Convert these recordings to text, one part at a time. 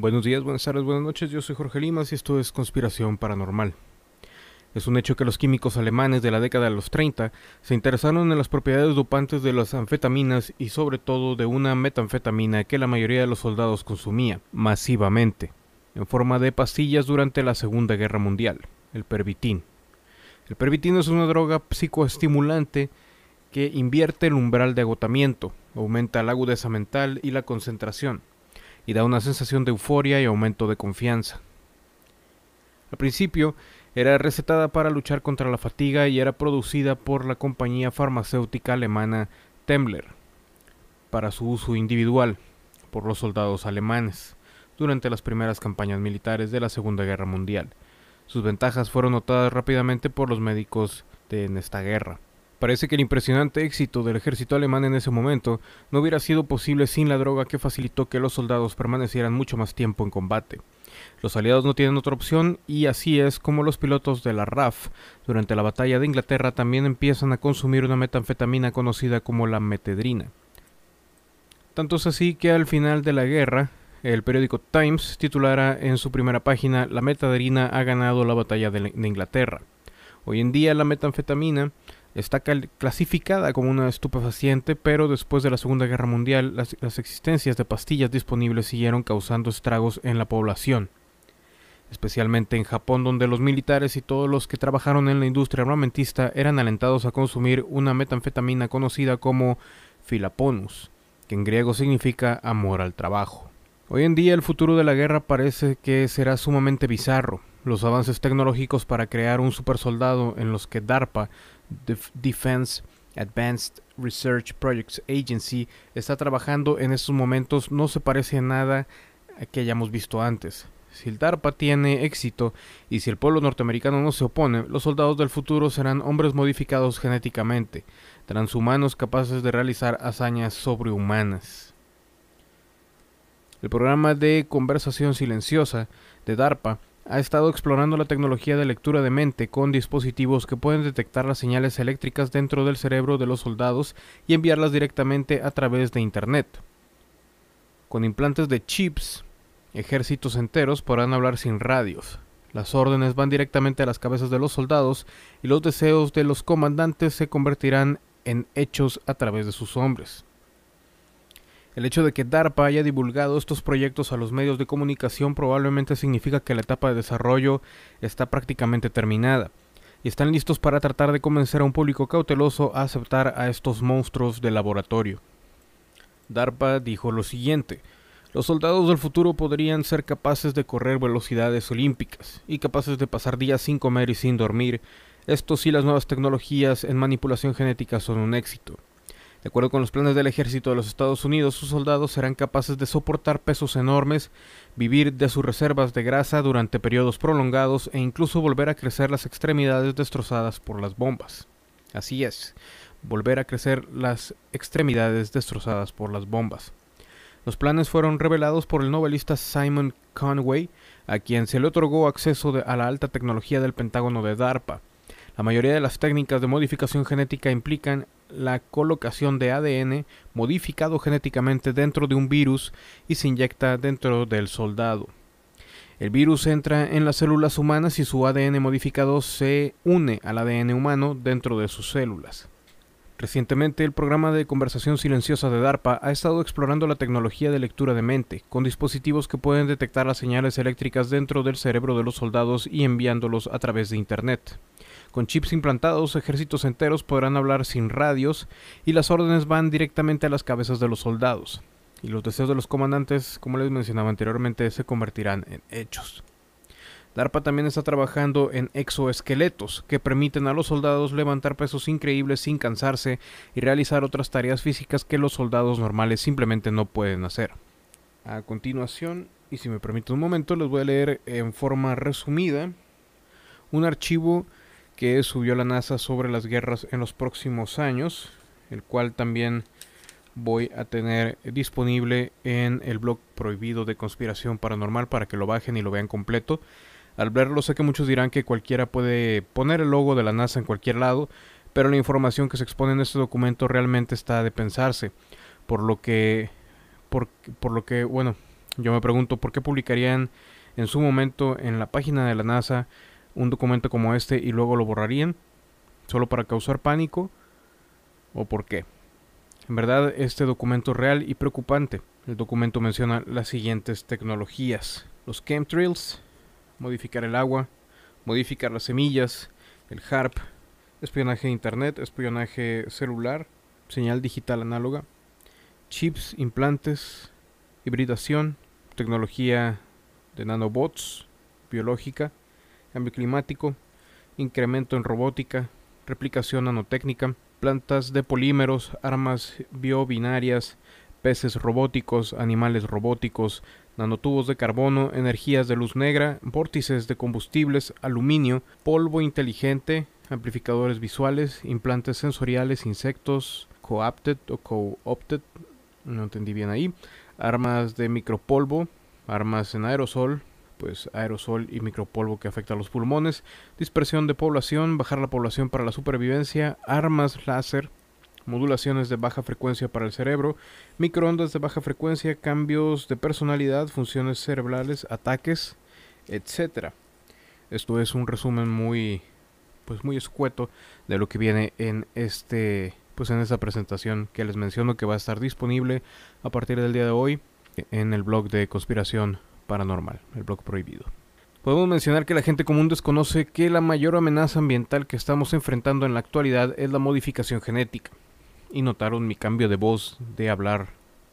Buenos días, buenas tardes, buenas noches. Yo soy Jorge Limas y esto es Conspiración Paranormal. Es un hecho que los químicos alemanes de la década de los 30 se interesaron en las propiedades dopantes de las anfetaminas y sobre todo de una metanfetamina que la mayoría de los soldados consumía masivamente, en forma de pastillas durante la Segunda Guerra Mundial, el pervitin. El pervitin es una droga psicoestimulante que invierte el umbral de agotamiento, aumenta la agudeza mental y la concentración y da una sensación de euforia y aumento de confianza. Al principio era recetada para luchar contra la fatiga y era producida por la compañía farmacéutica alemana Temmler para su uso individual por los soldados alemanes durante las primeras campañas militares de la Segunda Guerra Mundial. Sus ventajas fueron notadas rápidamente por los médicos de en esta guerra. Parece que el impresionante éxito del ejército alemán en ese momento no hubiera sido posible sin la droga que facilitó que los soldados permanecieran mucho más tiempo en combate. Los aliados no tienen otra opción y así es como los pilotos de la RAF durante la batalla de Inglaterra también empiezan a consumir una metanfetamina conocida como la metedrina. Tanto es así que al final de la guerra, el periódico Times titulara en su primera página La metadrina ha ganado la batalla de Inglaterra. Hoy en día la metanfetamina está clasificada como una estupefaciente, pero después de la Segunda Guerra Mundial las, existencias de pastillas disponibles siguieron causando estragos en la población, especialmente en Japón donde los militares y todos los que trabajaron en la industria armamentista eran alentados a consumir una metanfetamina conocida como filaponus, que en griego significa amor al trabajo. Hoy en día el futuro de la guerra parece que será sumamente bizarro. Los avances tecnológicos para crear un supersoldado en los que DARPA Defense Advanced Research Projects Agency está trabajando en estos momentos no se parece a nada que hayamos visto antes. Si el DARPA tiene éxito y si el pueblo norteamericano no se opone, los soldados del futuro serán hombres modificados genéticamente, transhumanos capaces de realizar hazañas sobrehumanas. El programa de conversación silenciosa de DARPA ha estado explorando la tecnología de lectura de mente con dispositivos que pueden detectar las señales eléctricas dentro del cerebro de los soldados y enviarlas directamente a través de Internet. Con implantes de chips, ejércitos enteros podrán hablar sin radios. Las órdenes van directamente a las cabezas de los soldados y los deseos de los comandantes se convertirán en hechos a través de sus hombres. El hecho de que DARPA haya divulgado estos proyectos a los medios de comunicación probablemente significa que la etapa de desarrollo está prácticamente terminada y están listos para tratar de convencer a un público cauteloso a aceptar a estos monstruos de laboratorio. DARPA dijo lo siguiente, los soldados del futuro podrían ser capaces de correr velocidades olímpicas y capaces de pasar días sin comer y sin dormir, esto si las nuevas tecnologías en manipulación genética son un éxito. De acuerdo con los planes del ejército de los Estados Unidos, sus soldados serán capaces de soportar pesos enormes, vivir de sus reservas de grasa durante periodos prolongados e incluso volver a crecer las extremidades destrozadas por las bombas. Así es, volver a crecer las extremidades destrozadas por las bombas. Los planes fueron revelados por el novelista Simon Conway, a quien se le otorgó acceso a la alta tecnología del Pentágono de DARPA. La mayoría de las técnicas de modificación genética implican la colocación de ADN modificado genéticamente dentro de un virus y se inyecta dentro del soldado. El virus entra en las células humanas y su ADN modificado se une al ADN humano dentro de sus células. Recientemente, el programa de conversación silenciosa de DARPA ha estado explorando la tecnología de lectura de mente, con dispositivos que pueden detectar las señales eléctricas dentro del cerebro de los soldados y enviándolos a través de Internet. Con chips implantados, ejércitos enteros podrán hablar sin radios y las órdenes van directamente a las cabezas de los soldados. Y los deseos de los comandantes, como les mencionaba anteriormente, se convertirán en hechos. DARPA también está trabajando en exoesqueletos que permiten a los soldados levantar pesos increíbles sin cansarse y realizar otras tareas físicas que los soldados normales simplemente no pueden hacer. A continuación, y si me permite un momento, les voy a leer en forma resumida un archivo que subió la NASA sobre las guerras en los próximos años, el cual también voy a tener disponible en el blog prohibido de conspiración paranormal para que lo bajen y lo vean completo. Al verlo sé que muchos dirán que cualquiera puede poner el logo de la NASA en cualquier lado, pero la información que se expone en este documento realmente está de pensarse, por lo que por, lo que bueno, Yo me pregunto por qué publicarían en su momento en la página de la NASA un documento como este y luego lo borrarían, solo para causar pánico, o por qué. En verdad, este documento es real y preocupante. El documento menciona las siguientes tecnologías. Los chemtrails, modificar el agua, modificar las semillas, el HARP, espionaje de internet, espionaje celular, señal digital análoga, chips, implantes, hibridación, tecnología de nanobots, biológica, cambio climático, incremento en robótica, replicación nanotécnica, plantas de polímeros, armas biobinarias, peces robóticos, animales robóticos, nanotubos de carbono, energías de luz negra, vórtices de combustibles, aluminio, polvo inteligente, amplificadores visuales, implantes sensoriales, insectos, co-opted o co-opted, no entendí bien ahí, armas de micropolvo, armas en aerosol, pues aerosol y micropolvo que afecta a los pulmones, dispersión de población, bajar la población para la supervivencia, armas láser, modulaciones de baja frecuencia para el cerebro, microondas de baja frecuencia, cambios de personalidad, funciones cerebrales, ataques, etc. Esto es un resumen muy pues muy escueto de lo que viene en este pues en esta presentación que les menciono que va a estar disponible a partir del día de hoy en el blog de conspiración paranormal, el blog prohibido. Podemos mencionar que la gente común desconoce que la mayor amenaza ambiental que estamos enfrentando en la actualidad es la modificación genética y notaron mi cambio de voz de hablar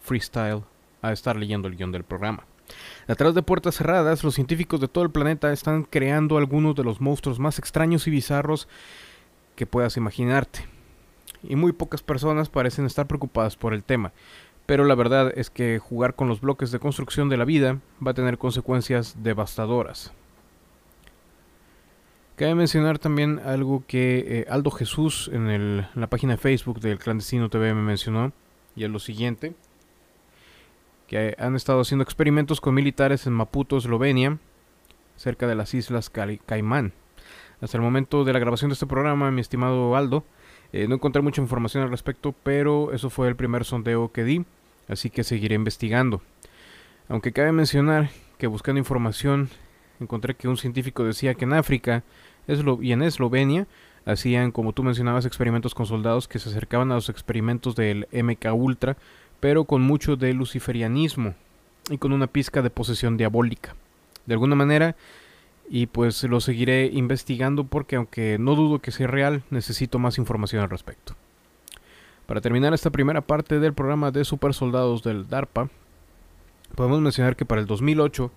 freestyle a estar leyendo el guion del programa. Detrás de puertas cerradas, los científicos de todo el planeta están creando algunos de los monstruos más extraños y bizarros que puedas imaginarte. Y muy pocas personas parecen estar preocupadas por el tema. Pero la verdad es que jugar con los bloques de construcción de la vida va a tener consecuencias devastadoras. Cabe mencionar también algo que eh, Aldo Jesús en, la página Facebook del Clandestino TV me mencionó, y es lo siguiente, que han estado haciendo experimentos con militares en Maputo, Eslovenia, cerca de las islas Caimán. Hasta el momento de la grabación de este programa, mi estimado Aldo, eh, no encontré mucha información al respecto, pero eso fue el primer sondeo que di, así que seguiré investigando. Aunque cabe mencionar que buscando información encontré que un científico decía que en África y en Eslovenia hacían, como tú mencionabas, experimentos con soldados que se acercaban a los experimentos del MK Ultra, pero con mucho de luciferianismo y con una pizca de posesión diabólica. De alguna manera, y pues lo seguiré investigando porque aunque no dudo que sea real, necesito más información al respecto. Para terminar esta primera parte del programa de super soldados del DARPA, podemos mencionar que para el 2008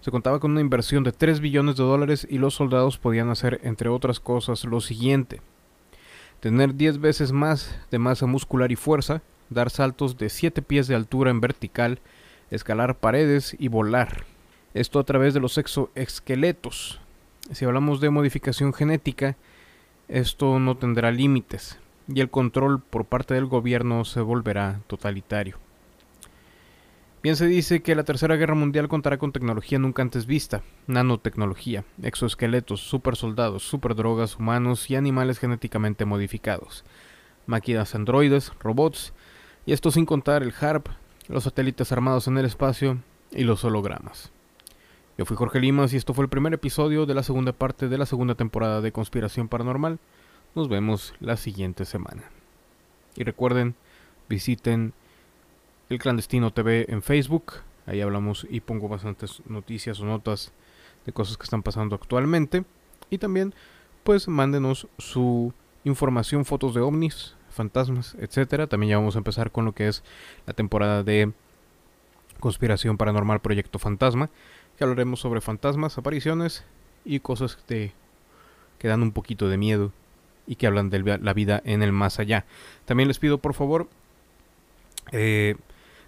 se contaba con una inversión de 3 billones de dólares y los soldados podían hacer, entre otras cosas, lo siguiente. Tener 10 veces más de masa muscular y fuerza, dar saltos de 7 pies de altura en vertical, escalar paredes y volar. Esto a través de los exoesqueletos. Si hablamos de modificación genética, esto no tendrá límites y el control por parte del gobierno se volverá totalitario. Bien se dice que la Tercera Guerra Mundial contará con tecnología nunca antes vista, nanotecnología, exoesqueletos, supersoldados, superdrogas, humanos y animales genéticamente modificados, máquinas androides, robots, y esto sin contar el HARP, los satélites armados en el espacio y los hologramas. Yo fui Jorge Limas y esto fue el primer episodio de la segunda parte de la segunda temporada de Conspiración Paranormal. Nos vemos la siguiente semana. Y recuerden, visiten el Clandestino TV en Facebook. Ahí hablamos y pongo bastantes noticias o notas de cosas que están pasando actualmente. Y también, pues, mándenos su información, fotos de ovnis, fantasmas, etcétera. También ya vamos a empezar con lo que es la temporada de Conspiración Paranormal Proyecto Fantasma. Que hablaremos sobre fantasmas, apariciones y cosas que, que dan un poquito de miedo y que hablan de la vida en el más allá. También les pido por favor eh,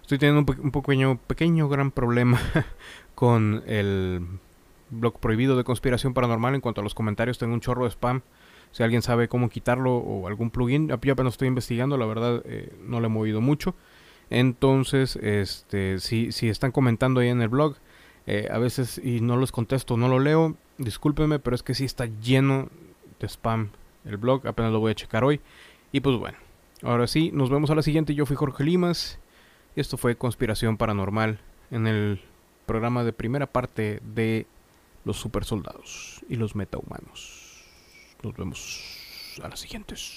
Estoy teniendo un, pequeño, pequeño gran problema con el blog prohibido de conspiración paranormal en cuanto a los comentarios. Tengo un chorro de spam. Si alguien sabe cómo quitarlo o algún plugin, yo apenas estoy investigando, la verdad eh, no lo he movido mucho. Entonces, este, si, si están comentando ahí en el blog, eh, a veces y no los contesto, no lo leo, discúlpenme, pero es que sí está lleno de spam el blog, apenas lo voy a checar hoy. Y pues bueno, ahora sí, nos vemos a la siguiente. Yo fui Jorge Limas. Esto fue Conspiración Paranormal en el programa de primera parte de los supersoldados y los metahumanos. Nos vemos a las siguientes.